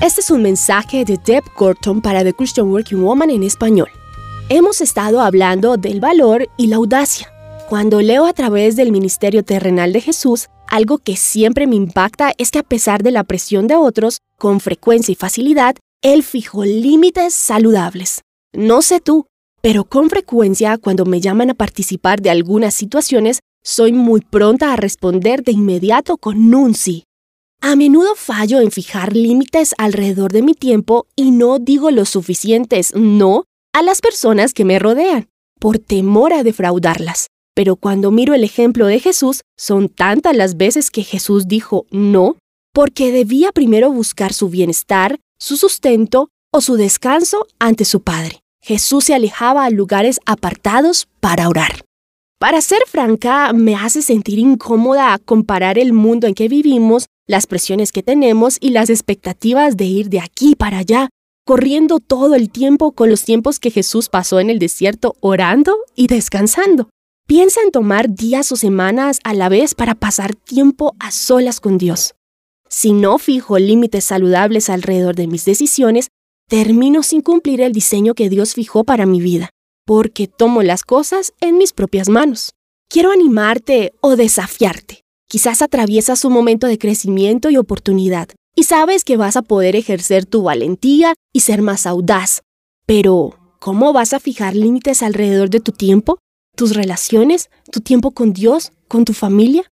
Este es un mensaje de Deb Gorton para The Christian Working Woman en español. Hemos estado hablando del valor y la audacia. Cuando leo a través del ministerio terrenal de Jesús, algo que siempre me impacta es que a pesar de la presión de otros, con frecuencia y facilidad, Él fijó límites saludables. No sé tú, pero con frecuencia cuando me llaman a participar de algunas situaciones, soy muy pronta a responder de inmediato con un sí. A menudo fallo en fijar límites alrededor de mi tiempo y no digo los suficientes no a las personas que me rodean, por temor a defraudarlas. Pero cuando miro el ejemplo de Jesús, son tantas las veces que Jesús dijo no, porque debía primero buscar su bienestar, su sustento o su descanso ante su Padre. Jesús se alejaba a lugares apartados para orar. Para ser franca, me hace sentir incómoda comparar el mundo en que vivimos, las presiones que tenemos y las expectativas de ir de aquí para allá, corriendo todo el tiempo con los tiempos que Jesús pasó en el desierto orando y descansando. Piensa en tomar días o semanas a la vez para pasar tiempo a solas con Dios. Si no fijo límites saludables alrededor de mis decisiones, termino sin cumplir el diseño que Dios fijó para mi vida, porque tomo las cosas en mis propias manos. Quiero animarte o desafiarte. Quizás atraviesas un momento de crecimiento y oportunidad, y sabes que vas a poder ejercer tu valentía y ser más audaz. Pero, ¿cómo vas a fijar límites alrededor de tu tiempo, tus relaciones, tu tiempo con Dios, con tu familia?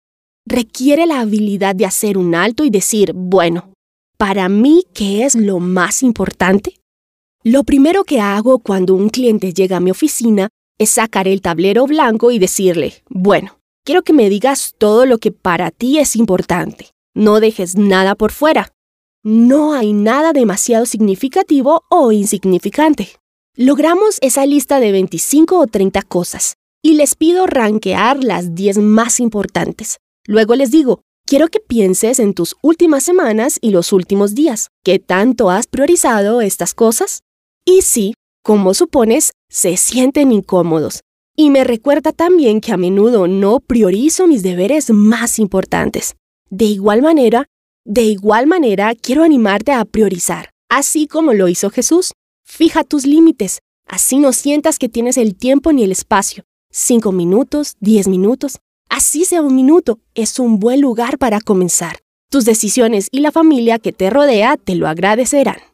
Requiere la habilidad de hacer un alto y decir, bueno, para mí, ¿qué es lo más importante? Lo primero que hago cuando un cliente llega a mi oficina es sacar el tablero blanco y decirle, bueno, quiero que me digas todo lo que para ti es importante. No dejes nada por fuera. No hay nada demasiado significativo o insignificante. Logramos esa lista de 25 o 30 cosas y les pido rankear las 10 más importantes. Luego les digo, quiero que pienses en tus últimas semanas y los últimos días. ¿Qué tanto has priorizado estas cosas? Y si, como supones, se sienten incómodos. Y me recuerda también que a menudo no priorizo mis deberes más importantes. De igual manera, de igual manera quiero animarte a priorizar, así como lo hizo Jesús. Fija tus límites, así no sientas que tienes el tiempo ni el espacio. Cinco minutos, diez minutos, así sea un minuto, es un buen lugar para comenzar. Tus decisiones y la familia que te rodea te lo agradecerán.